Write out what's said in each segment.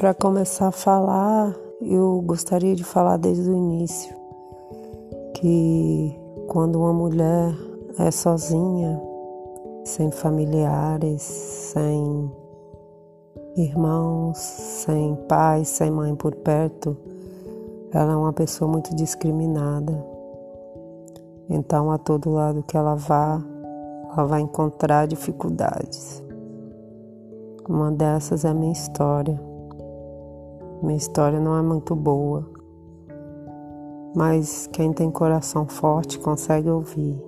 Para começar a falar, eu gostaria de falar desde o início que quando uma mulher é sozinha, sem familiares, sem irmãos, sem pai, sem mãe por perto, ela é uma pessoa muito discriminada. Então, a todo lado que ela vá, ela vai encontrar dificuldades. Uma dessas é a minha história. Minha história não é muito boa, mas quem tem coração forte consegue ouvir.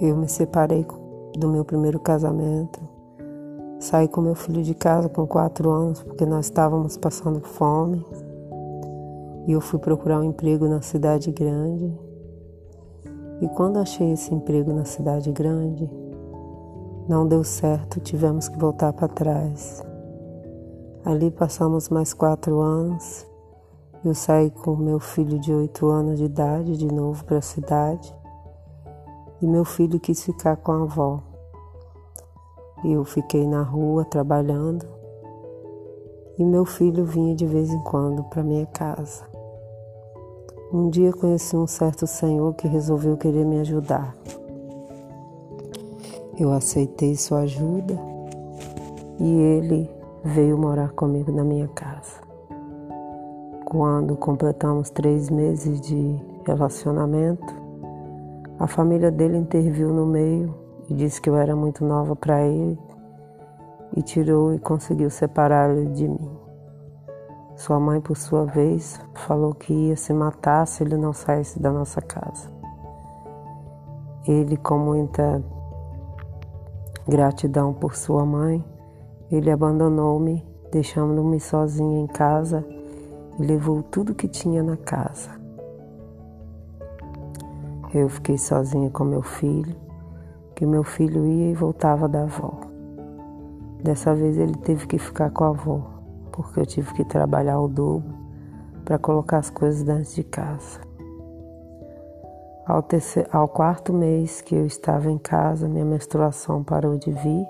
Eu me separei do meu primeiro casamento, saí com meu filho de casa com quatro anos porque nós estávamos passando fome e eu fui procurar um emprego na cidade grande. E quando achei esse emprego na cidade grande, não deu certo, tivemos que voltar para trás. Ali passamos mais quatro anos. Eu saí com meu filho de oito anos de idade de novo para a cidade. E meu filho quis ficar com a avó. Eu fiquei na rua trabalhando. E meu filho vinha de vez em quando para minha casa. Um dia conheci um certo senhor que resolveu querer me ajudar. Eu aceitei sua ajuda e ele veio morar comigo na minha casa. Quando completamos três meses de relacionamento, a família dele interviu no meio e disse que eu era muito nova para ele e tirou e conseguiu separar-ele de mim. Sua mãe, por sua vez, falou que ia se matar se ele não saísse da nossa casa. Ele, com muita gratidão por sua mãe, ele abandonou-me, deixando-me sozinha em casa e levou tudo que tinha na casa. Eu fiquei sozinha com meu filho, que meu filho ia e voltava da avó. Dessa vez ele teve que ficar com a avó, porque eu tive que trabalhar o dobro para colocar as coisas dentro de casa. Ao, terceiro, ao quarto mês que eu estava em casa, minha menstruação parou de vir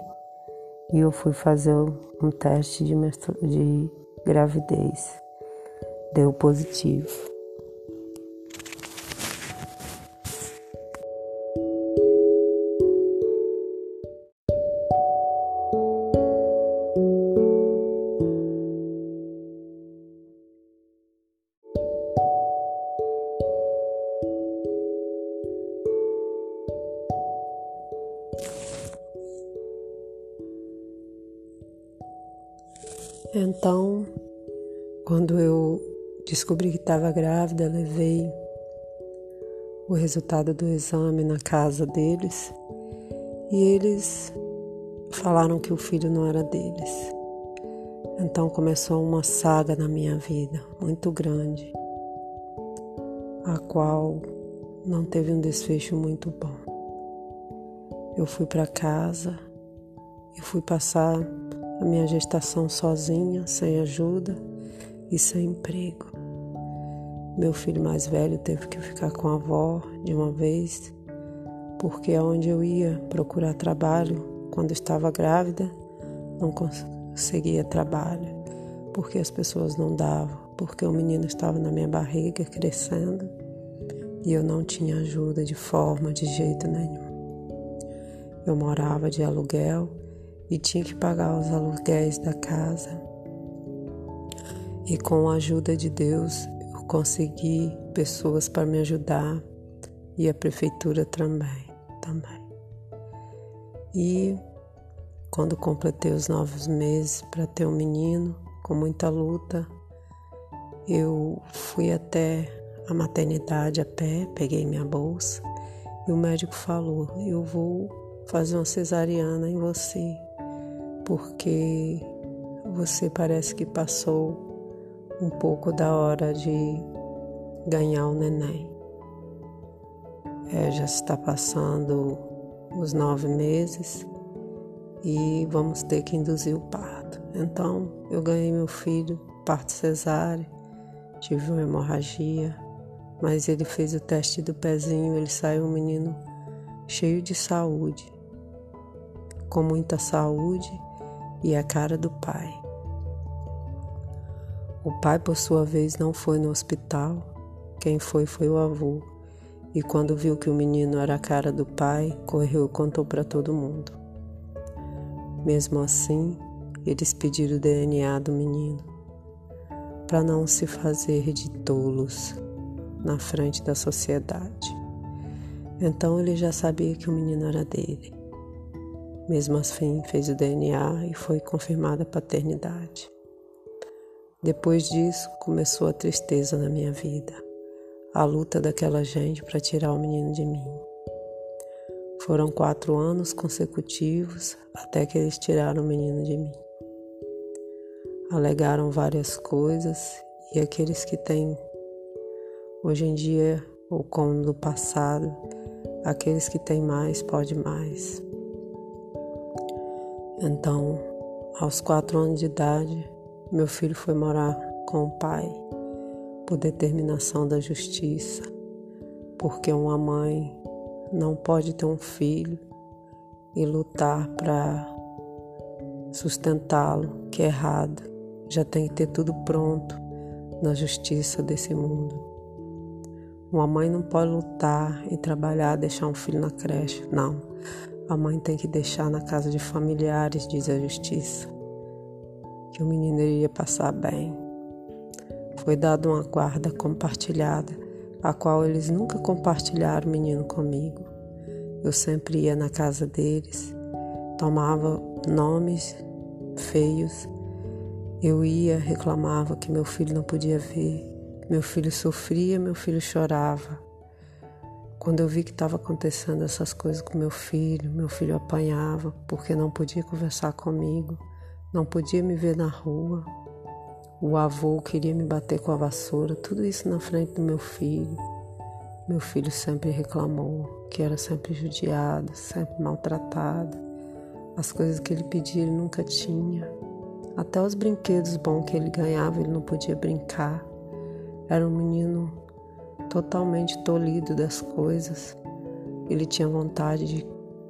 e eu fui fazer um teste de, de gravidez. Deu positivo. Então, quando eu descobri que estava grávida, levei o resultado do exame na casa deles e eles falaram que o filho não era deles. Então começou uma saga na minha vida muito grande, a qual não teve um desfecho muito bom. Eu fui para casa, eu fui passar a minha gestação sozinha, sem ajuda e sem emprego. Meu filho mais velho teve que ficar com a avó de uma vez, porque aonde eu ia procurar trabalho quando estava grávida, não conseguia trabalho, porque as pessoas não davam, porque o menino estava na minha barriga crescendo e eu não tinha ajuda de forma, de jeito nenhum. Eu morava de aluguel e tinha que pagar os aluguéis da casa. E com a ajuda de Deus, eu consegui pessoas para me ajudar e a prefeitura também, também. E quando completei os nove meses para ter um menino, com muita luta, eu fui até a maternidade a pé, peguei minha bolsa e o médico falou: Eu vou fazer uma cesariana em você porque você parece que passou um pouco da hora de ganhar o neném. É, já está passando os nove meses e vamos ter que induzir o parto. Então eu ganhei meu filho, parto cesárea, tive uma hemorragia, mas ele fez o teste do pezinho, ele saiu um menino cheio de saúde, com muita saúde e a cara do Pai. O pai, por sua vez, não foi no hospital. Quem foi foi o avô. E quando viu que o menino era a cara do pai, correu e contou para todo mundo. Mesmo assim, eles pediram o DNA do menino, para não se fazer de tolos na frente da sociedade. Então ele já sabia que o menino era dele. Mesmo assim, fez o DNA e foi confirmada a paternidade. Depois disso, começou a tristeza na minha vida, a luta daquela gente para tirar o menino de mim. Foram quatro anos consecutivos até que eles tiraram o menino de mim. Alegaram várias coisas e aqueles que têm hoje em dia, ou como no passado, aqueles que têm mais pode mais. Então, aos quatro anos de idade, meu filho foi morar com o pai por determinação da justiça, porque uma mãe não pode ter um filho e lutar para sustentá-lo, que é errado. Já tem que ter tudo pronto na justiça desse mundo. Uma mãe não pode lutar e trabalhar, deixar um filho na creche. Não. A mãe tem que deixar na casa de familiares, diz a justiça, que o menino iria passar bem. Foi dada uma guarda compartilhada, a qual eles nunca compartilharam o menino comigo. Eu sempre ia na casa deles, tomava nomes feios. Eu ia, reclamava que meu filho não podia ver. Meu filho sofria, meu filho chorava. Quando eu vi que estava acontecendo essas coisas com meu filho, meu filho apanhava porque não podia conversar comigo, não podia me ver na rua. O avô queria me bater com a vassoura, tudo isso na frente do meu filho. Meu filho sempre reclamou que era sempre judiado, sempre maltratado. As coisas que ele pedia ele nunca tinha. Até os brinquedos bons que ele ganhava ele não podia brincar. Era um menino totalmente tolhido das coisas. Ele tinha vontade de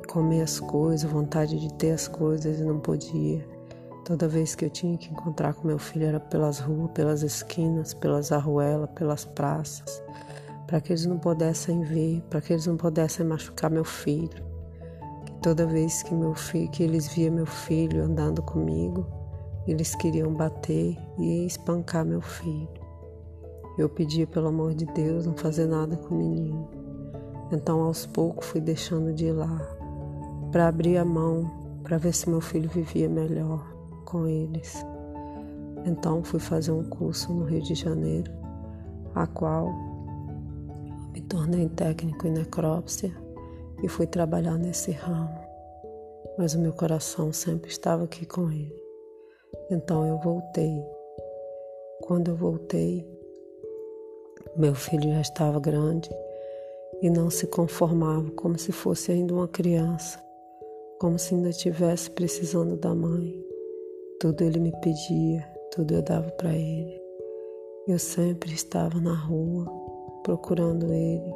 comer as coisas, vontade de ter as coisas e não podia. Toda vez que eu tinha que encontrar com meu filho era pelas ruas, pelas esquinas, pelas arruelas, pelas praças, para que eles não pudessem ver, para que eles não pudessem machucar meu filho. Toda vez que meu filho, que eles via meu filho andando comigo, eles queriam bater e espancar meu filho. Eu pedia pelo amor de Deus não fazer nada com o menino. Então aos poucos fui deixando de ir lá para abrir a mão para ver se meu filho vivia melhor com eles. Então fui fazer um curso no Rio de Janeiro, a qual me tornei técnico em necrópsia e fui trabalhar nesse ramo. Mas o meu coração sempre estava aqui com ele. Então eu voltei. Quando eu voltei, meu filho já estava grande e não se conformava, como se fosse ainda uma criança, como se ainda estivesse precisando da mãe. Tudo ele me pedia, tudo eu dava para ele. Eu sempre estava na rua procurando ele,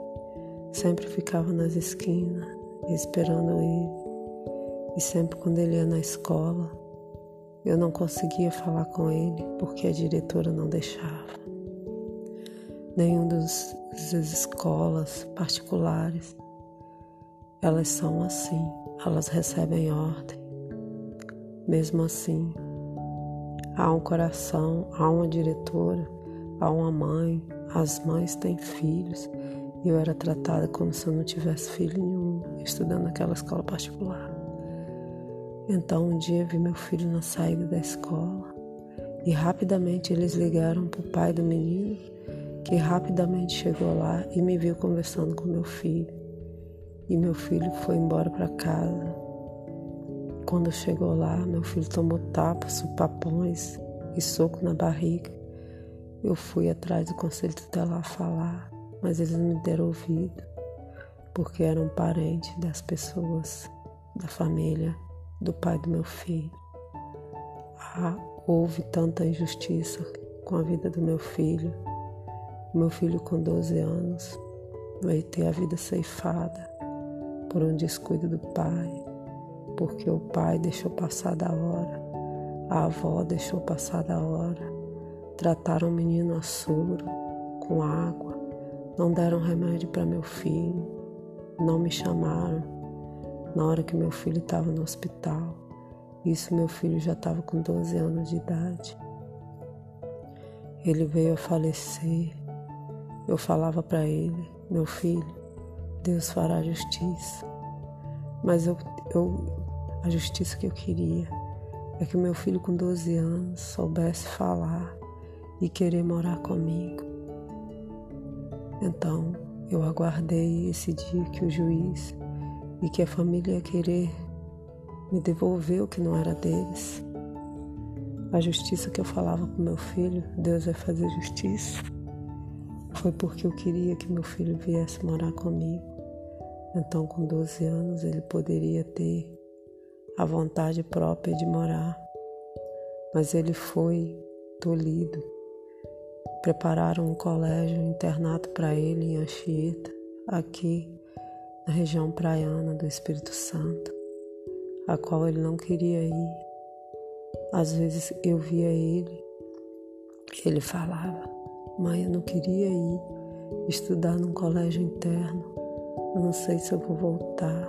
sempre ficava nas esquinas esperando ele. E sempre quando ele ia na escola, eu não conseguia falar com ele porque a diretora não deixava nenhum das escolas particulares. Elas são assim, elas recebem ordem. Mesmo assim, há um coração, há uma diretora, há uma mãe, as mães têm filhos. Eu era tratada como se eu não tivesse filho nenhum, estudando naquela escola particular. Então um dia vi meu filho na saída da escola e rapidamente eles ligaram para o pai do menino que rapidamente chegou lá e me viu conversando com meu filho. E meu filho foi embora para casa. Quando chegou lá, meu filho tomou tapas, supapões e soco na barriga. Eu fui atrás do conselho tutelar falar, mas eles não me deram ouvido, porque eram parentes das pessoas, da família, do pai do meu filho. Ah, houve tanta injustiça com a vida do meu filho meu filho, com 12 anos, vai ter a vida ceifada por um descuido do pai, porque o pai deixou passar da hora, a avó deixou passar da hora, trataram o menino a soro, com água, não deram remédio para meu filho, não me chamaram na hora que meu filho estava no hospital. Isso meu filho já estava com 12 anos de idade. Ele veio a falecer. Eu falava para ele, meu filho, Deus fará justiça. Mas eu, eu, a justiça que eu queria é que meu filho com 12 anos soubesse falar e querer morar comigo. Então eu aguardei esse dia que o juiz e que a família ia querer me devolver o que não era deles. A justiça que eu falava com meu filho, Deus vai fazer justiça, foi porque eu queria que meu filho viesse morar comigo. Então, com 12 anos, ele poderia ter a vontade própria de morar. Mas ele foi tolhido. Prepararam um colégio, um internato para ele em Anchieta, aqui na região praiana do Espírito Santo, a qual ele não queria ir. Às vezes eu via ele, ele falava: Mãe, eu não queria ir estudar num colégio interno, eu não sei se eu vou voltar.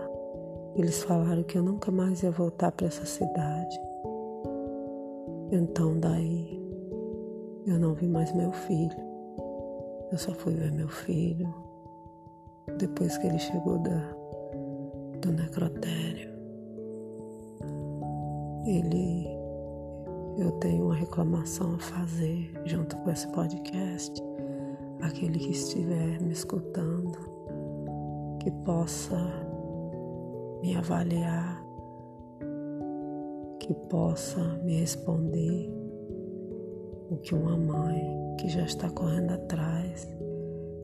Eles falaram que eu nunca mais ia voltar para essa cidade. Então, daí, eu não vi mais meu filho. Eu só fui ver meu filho depois que ele chegou da, do necrotério, ele eu tenho uma reclamação a fazer junto com esse podcast. Aquele que estiver me escutando, que possa me avaliar, que possa me responder o que uma mãe que já está correndo atrás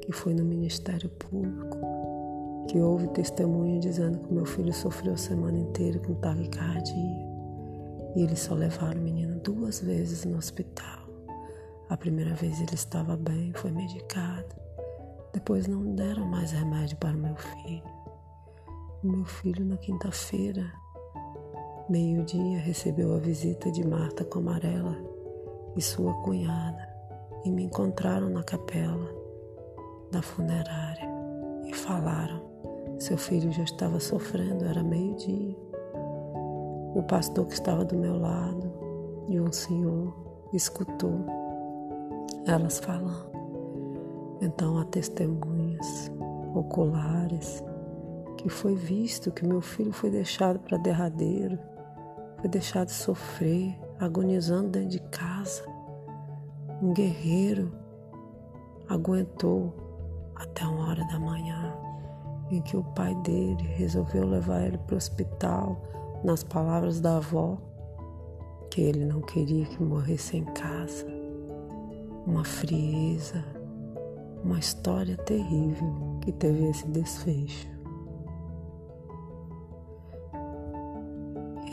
que foi no Ministério Público, que houve testemunho dizendo que meu filho sofreu a semana inteira com taquicardia. E eles só levaram o menino duas vezes no hospital. A primeira vez ele estava bem, foi medicado. Depois não deram mais remédio para o meu filho. O meu filho, na quinta-feira, meio-dia, recebeu a visita de Marta Comarela e sua cunhada e me encontraram na capela da funerária e falaram. Seu filho já estava sofrendo, era meio-dia. O pastor que estava do meu lado e um senhor escutou elas falando. Então há testemunhas oculares que foi visto que meu filho foi deixado para derradeiro, foi deixado sofrer, agonizando dentro de casa. Um guerreiro aguentou até uma hora da manhã, em que o pai dele resolveu levar ele para o hospital, nas palavras da avó, que ele não queria que morresse em casa. Uma frieza, uma história terrível que teve esse desfecho.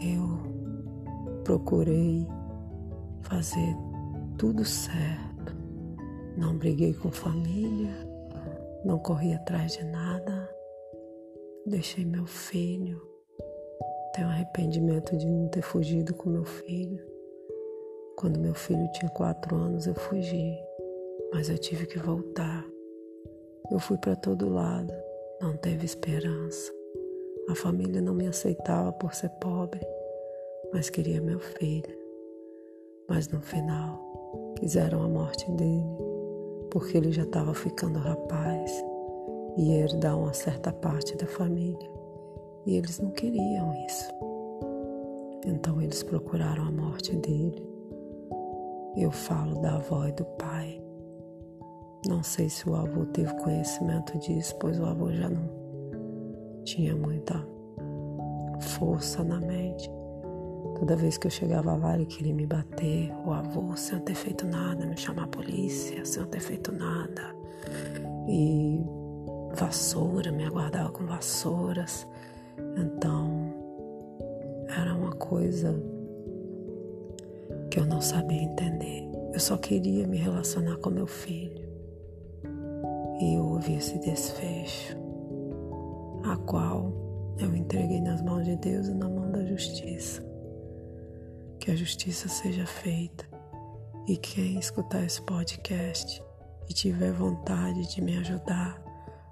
Eu procurei fazer tudo certo. Não briguei com família, não corri atrás de nada. Deixei meu filho. Tenho arrependimento de não ter fugido com meu filho. Quando meu filho tinha quatro anos, eu fugi, mas eu tive que voltar. Eu fui para todo lado, não teve esperança. A família não me aceitava por ser pobre, mas queria meu filho. Mas no final, quiseram a morte dele porque ele já estava ficando rapaz e ia herdar uma certa parte da família. E eles não queriam isso. Então eles procuraram a morte dele. Eu falo da avó e do pai. Não sei se o avô teve conhecimento disso, pois o avô já não tinha muita força na mente. Toda vez que eu chegava lá, ele queria me bater, o avô, sem eu ter feito nada, me chamar a polícia, sem eu ter feito nada. E vassoura, me aguardava com vassouras. Então, era uma coisa que eu não sabia entender. Eu só queria me relacionar com meu filho. E houve esse desfecho, a qual eu entreguei nas mãos de Deus e na mão da justiça que a justiça seja feita E quem escutar esse podcast e tiver vontade de me ajudar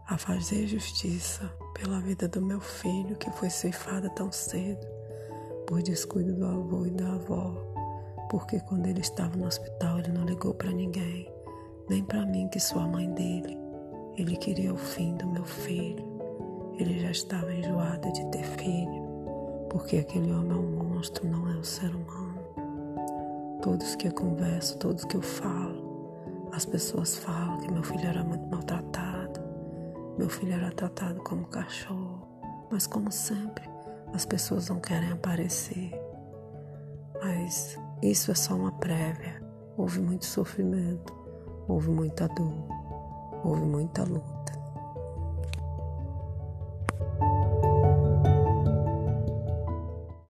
a fazer justiça pela vida do meu filho que foi ceifada tão cedo por descuido do avô e da avó, porque quando ele estava no hospital ele não ligou para ninguém, nem para mim que sou a mãe dele. Ele queria o fim do meu filho. Ele já estava enjoado de ter filho, porque aquele homem é um monstro, não é um ser humano. Todos que eu converso, todos que eu falo, as pessoas falam que meu filho era muito maltratado. Meu filho era tratado como cachorro. Mas como sempre, as pessoas não querem aparecer. Mas isso é só uma prévia. Houve muito sofrimento, houve muita dor, houve muita luta.